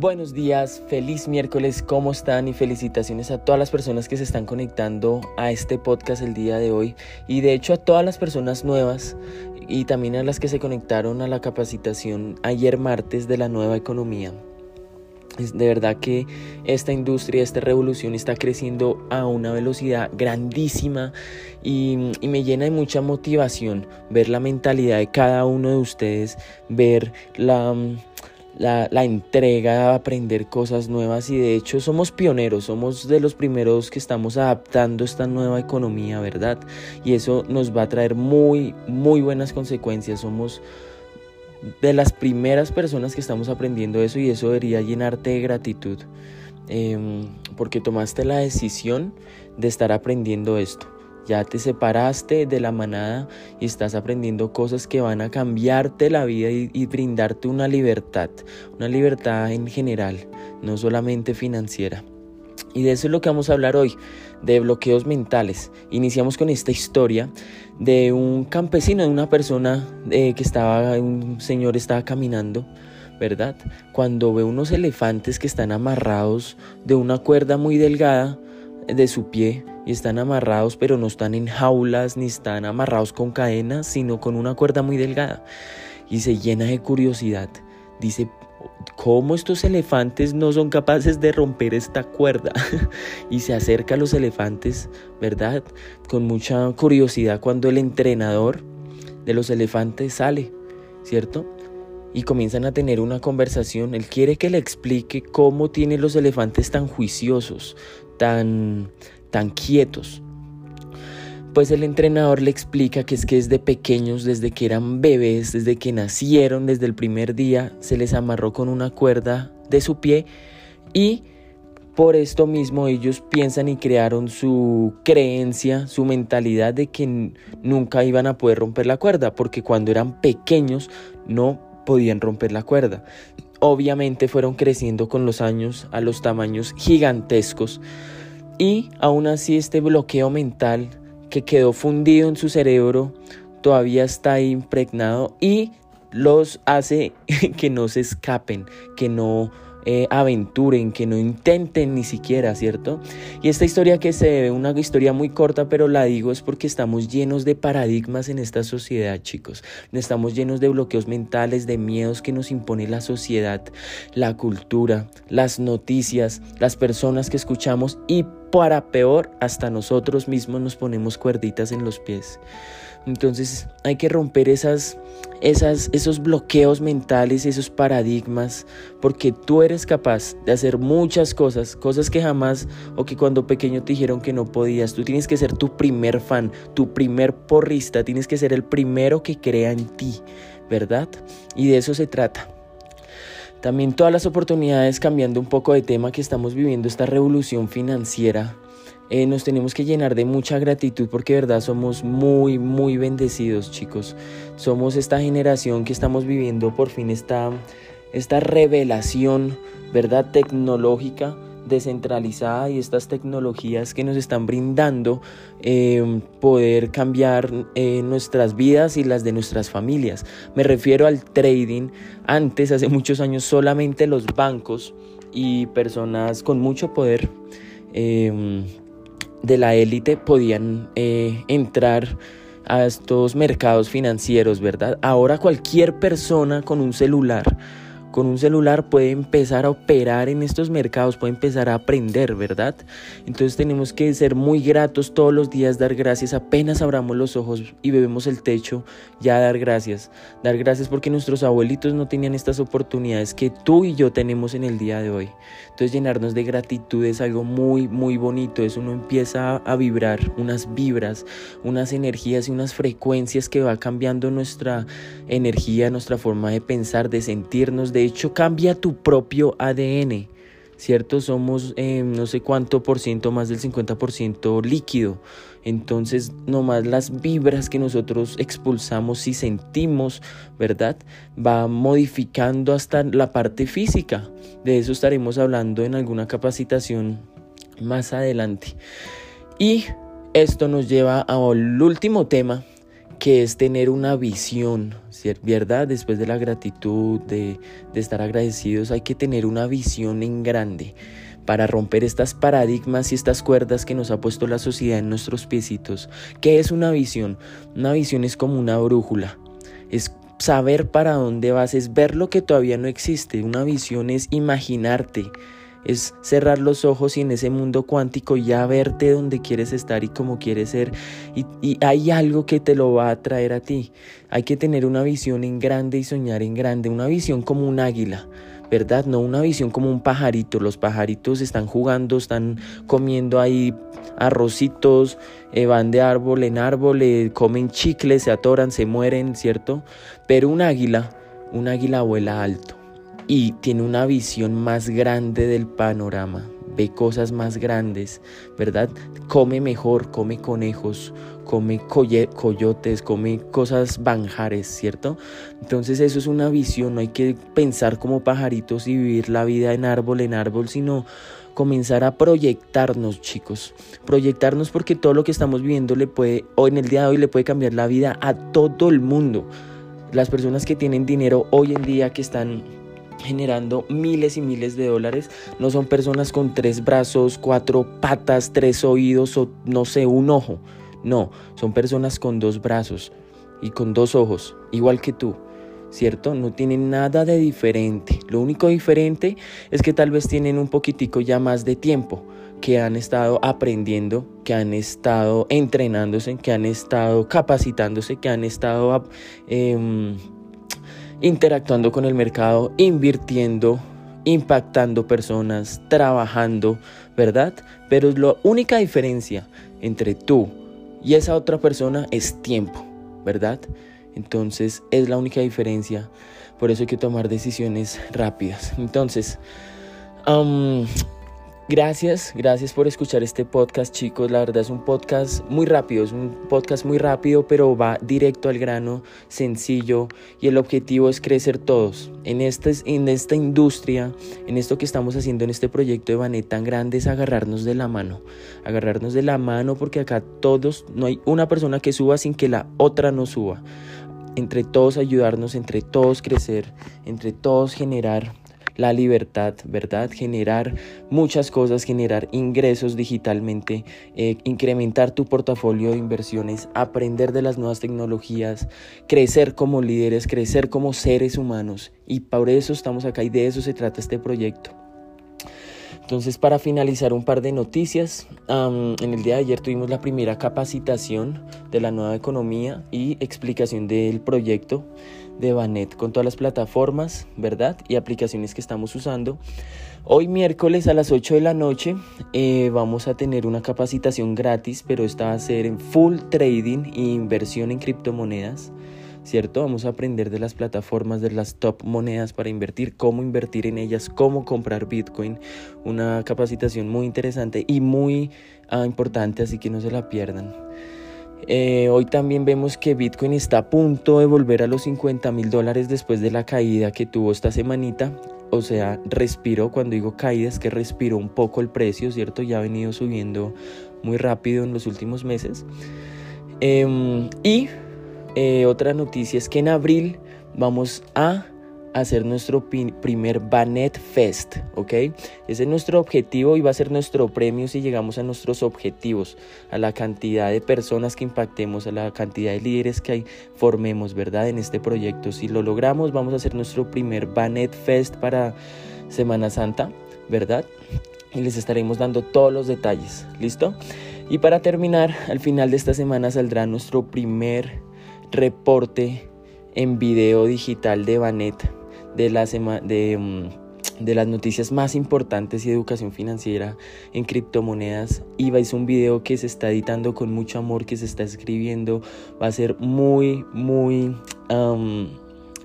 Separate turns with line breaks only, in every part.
Buenos días, feliz miércoles, ¿cómo están? Y felicitaciones a todas las personas que se están conectando a este podcast el día de hoy. Y de hecho a todas las personas nuevas y también a las que se conectaron a la capacitación ayer martes de la nueva economía. Es de verdad que esta industria, esta revolución está creciendo a una velocidad grandísima y, y, me llena de mucha motivación ver la mentalidad de cada uno de ustedes, ver la la, entrega a aprender cosas nuevas y de hecho somos pioneros, somos de los primeros que estamos adaptando esta nueva economía, ¿verdad? Y eso nos va a traer muy, muy buenas consecuencias, somos de las primeras personas que estamos aprendiendo eso y eso debería llenarte de gratitud eh, porque tomaste la decisión de estar aprendiendo esto. Ya te separaste de la manada y estás aprendiendo cosas que van a cambiarte la vida y, brindarte una libertad, una libertad en general, no solamente financiera. Y de eso es lo que vamos a hablar hoy, de bloqueos mentales. Iniciamos con esta historia de un campesino, de una persona eh, que estaba, un señor estaba caminando, ¿verdad? Cuando ve unos elefantes que están amarrados de una cuerda muy delgada de su pie y están amarrados, pero no están en jaulas ni están amarrados con cadenas, sino con una cuerda muy delgada. Y se llena de curiosidad. Dice, ¿cómo estos elefantes no son capaces de romper esta cuerda? y se acerca a los elefantes, ¿verdad? Con mucha curiosidad cuando el entrenador de los elefantes sale, ¿cierto? y comienzan a tener una conversación. Él quiere que le explique cómo tienen los elefantes tan juiciosos, tan, tan quietos. Pues el entrenador le explica que es que desde pequeños, desde que eran bebés, desde que nacieron, desde el primer día, se les amarró con una cuerda de su pie y por esto mismo ellos piensan y crearon su creencia, su mentalidad de que nunca iban a poder romper la cuerda, porque cuando eran pequeños no podían romper la cuerda. Obviamente fueron creciendo con los años a los tamaños gigantescos y aún así este bloqueo mental que quedó fundido en su cerebro todavía está impregnado y los hace que no se escapen, que no eh, aventuren, que no intenten ni siquiera, ¿cierto? Y esta historia que se ve, una historia muy corta, pero la digo es porque estamos llenos de paradigmas en esta sociedad, chicos. Estamos llenos de bloqueos mentales, de miedos que nos impone la sociedad, la cultura, las noticias, las personas que escuchamos y para peor, hasta nosotros mismos nos ponemos cuerditas en los pies. Entonces hay que romper esas, esas, esos bloqueos mentales, esos paradigmas, porque tú eres capaz de hacer muchas cosas, cosas que jamás o que cuando pequeño te dijeron que no podías. Tú tienes que ser tu primer fan, tu primer porrista, tienes que ser el primero que crea en ti, ¿verdad? Y de eso se trata. También todas las oportunidades, cambiando un poco de tema que estamos viviendo, esta revolución financiera, eh, nos tenemos que llenar de mucha gratitud porque de verdad somos muy, muy bendecidos chicos. Somos esta generación que estamos viviendo por fin esta, esta revelación, ¿verdad? Tecnológica descentralizada y estas tecnologías que nos están brindando eh, poder cambiar eh, nuestras vidas y las de nuestras familias. Me refiero al trading. Antes, hace muchos años, solamente los bancos y personas con mucho poder de la élite podían entrar a estos mercados financieros, ¿verdad? Ahora cualquier persona con un celular con un celular puede empezar a operar en estos mercados, puede empezar a aprender, ¿verdad? Entonces tenemos que ser muy gratos todos los días, dar gracias, apenas abramos los ojos y bebemos el techo, ya dar gracias, dar gracias porque nuestros abuelitos no tenían estas oportunidades que tú y yo tenemos en el día de hoy. Entonces llenarnos de gratitud es algo muy, muy bonito, eso uno empieza a vibrar, unas vibras, unas energías y unas frecuencias que va cambiando nuestra energía, nuestra forma de pensar, de sentirnos, de de hecho cambia tu propio ADN, ¿cierto? Somos eh, no sé cuánto por ciento, más del 50% líquido. Entonces, nomás las vibras que nosotros expulsamos y sentimos, ¿verdad? Va modificando hasta la parte física. De eso estaremos hablando en alguna capacitación más adelante. Y esto nos lleva al último tema que es tener una visión, ¿verdad? Después de la gratitud, de, estar agradecidos, hay que tener una visión en grande para romper estas paradigmas y estas cuerdas que nos ha puesto la sociedad en nuestros piecitos. ¿Qué es una visión? Una visión es como una brújula, es saber para dónde vas, es ver lo que todavía no existe. Una visión es imaginarte, es cerrar los ojos y en ese mundo cuántico ya verte donde quieres estar y cómo quieres ser. Y, y, hay algo que te lo va a traer a ti. Hay que tener una visión en grande y soñar en grande, una visión como un águila. ¿verdad? No una visión como un pajarito. Los pajaritos están jugando, están comiendo ahí arrocitos, eh, van de árbol en árbol, eh, comen chicles, se atoran, se mueren, ¿cierto? Pero un águila, un águila vuela alto y tiene una visión más grande del panorama, ve cosas más grandes, ¿verdad? Come mejor, come conejos, come coyotes, come cosas banjares, ¿cierto? Entonces eso es una visión, no hay que pensar como pajaritos y vivir la vida en árbol en árbol, sino comenzar a proyectarnos, chicos. Proyectarnos porque todo lo que estamos viviendo le puede, o en el día de hoy le puede cambiar la vida a todo el mundo. Las personas que tienen dinero hoy en día que están generando miles y miles de dólares. No son personas con tres brazos, cuatro patas, tres oídos o no sé, un ojo. No, son personas con dos brazos y con dos ojos, igual que tú, ¿cierto? No tienen nada de diferente. Lo único diferente es que tal vez tienen un poquitico ya más de tiempo, que han estado aprendiendo, que han estado entrenándose, que han estado capacitándose, que han estado em, interactuando con el mercado, invirtiendo, impactando personas, trabajando, ¿verdad? Pero la única diferencia entre tú y esa otra persona es tiempo, ¿verdad? Entonces es la única diferencia. Por eso hay que tomar decisiones rápidas. Entonces, Gracias, gracias por escuchar este podcast chicos. La verdad es un podcast muy rápido, es un podcast muy rápido, pero va directo al grano, sencillo y el objetivo es crecer todos. En, este, en esta industria, en esto que estamos haciendo en este proyecto de Banet tan grande es agarrarnos de la mano. Agarrarnos de la mano porque acá todos, no hay una persona que suba sin que la otra no suba. Entre todos ayudarnos, entre todos crecer, entre todos generar la libertad, ¿verdad? Generar muchas cosas, generar ingresos digitalmente, eh, incrementar tu portafolio de inversiones, aprender de las nuevas tecnologías, crecer como líderes, crecer como seres humanos. Y por eso estamos acá y de eso se trata este proyecto. Entonces, para finalizar un par de noticias, en el día de ayer tuvimos la primera capacitación de la nueva economía y explicación del proyecto de Banet con todas las plataformas, ¿verdad? Y aplicaciones que estamos usando. Hoy miércoles a las 8 de la noche eh, vamos a tener una capacitación gratis, pero esta va a ser en full trading e inversión en criptomonedas. ¿Cierto? Vamos a aprender de las plataformas, de las top monedas para invertir, cómo invertir en ellas, cómo comprar Bitcoin. Una capacitación muy interesante y muy ah, importante, así que no se la pierdan. Eh, hoy también vemos que Bitcoin está a punto de volver a los 50 mil dólares después de la caída que tuvo esta semanita. O sea, respiró, cuando digo caída es que respiró un poco el precio, ¿cierto? Ya ha venido subiendo muy rápido en los últimos meses. Em, y eh, otra noticia es que en abril vamos a hacer nuestro primer Banet Fest, ¿ok? Ese es nuestro objetivo y va a ser nuestro premio si llegamos a nuestros objetivos, a la cantidad de personas que impactemos, a la cantidad de líderes que formemos, ¿verdad? En este proyecto. Si lo logramos, vamos a hacer nuestro primer Banet Fest para Semana Santa, ¿verdad? Y les estaremos dando todos los detalles, ¿listo? Y para terminar, al final de esta semana saldrá nuestro primer reporte en video digital de Banet de, la de, mm, de las noticias más importantes y de educación financiera en criptomonedas. Iba es un video que se está editando con mucho amor, que se está escribiendo. Va a ser muy, muy...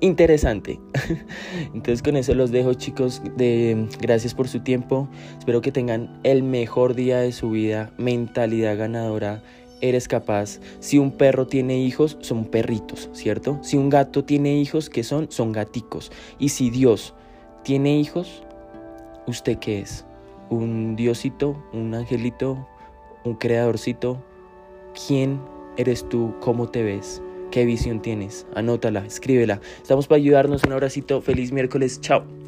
interesante. Entonces con eso los dejo chicos. De, gracias por su tiempo. Espero que tengan el mejor día de su vida. Mentalidad ganadora eres capaz. Si un perro tiene hijos, son perritos, ¿cierto? Si un gato tiene hijos, ¿qué son? Son gaticos. Y si Dios tiene hijos, ¿usted qué es? ¿Un diosito? ¿Un angelito? ¿Un creadorcito? ¿Quién eres tú? ¿Cómo te ves? ¿Qué visión tienes? Anótala, escríbela. Estamos para ayudarnos. Un abracito. Feliz miércoles. Chao.